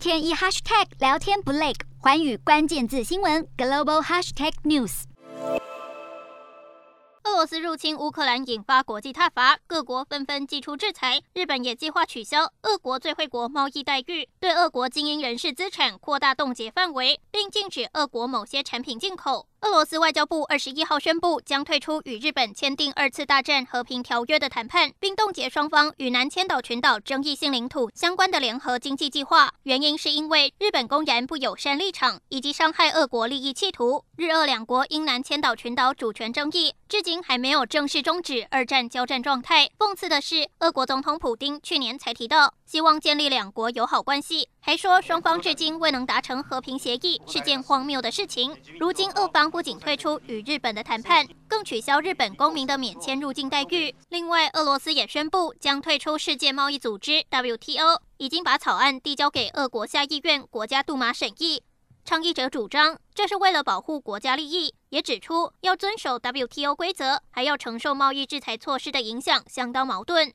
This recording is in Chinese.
天一 hashtag 聊天不累，环宇关键字新闻 global hashtag news。俄罗斯入侵乌克兰引发国际挞伐，各国纷纷祭出制裁。日本也计划取消俄国最惠国贸易待遇，对俄国精英人士资产扩大冻结范围，并禁止俄国某些产品进口。俄罗斯外交部二十一号宣布，将退出与日本签订二次大战和平条约的谈判，并冻结双方与南千岛群岛争议性领土相关的联合经济计划。原因是因为日本公然不友善立场以及伤害俄国利益企图。日俄两国因南千岛群岛主权争议，至今还没有正式终止二战交战状态。讽刺的是，俄国总统普丁去年才提到希望建立两国友好关系，还说双方至今未能达成和平协议，是件荒谬的事情。如今俄方。不仅退出与日本的谈判，更取消日本公民的免签入境待遇。另外，俄罗斯也宣布将退出世界贸易组织 WTO，已经把草案递交给俄国下议院国家杜马审议。倡议者主张这是为了保护国家利益，也指出要遵守 WTO 规则，还要承受贸易制裁措施的影响，相当矛盾。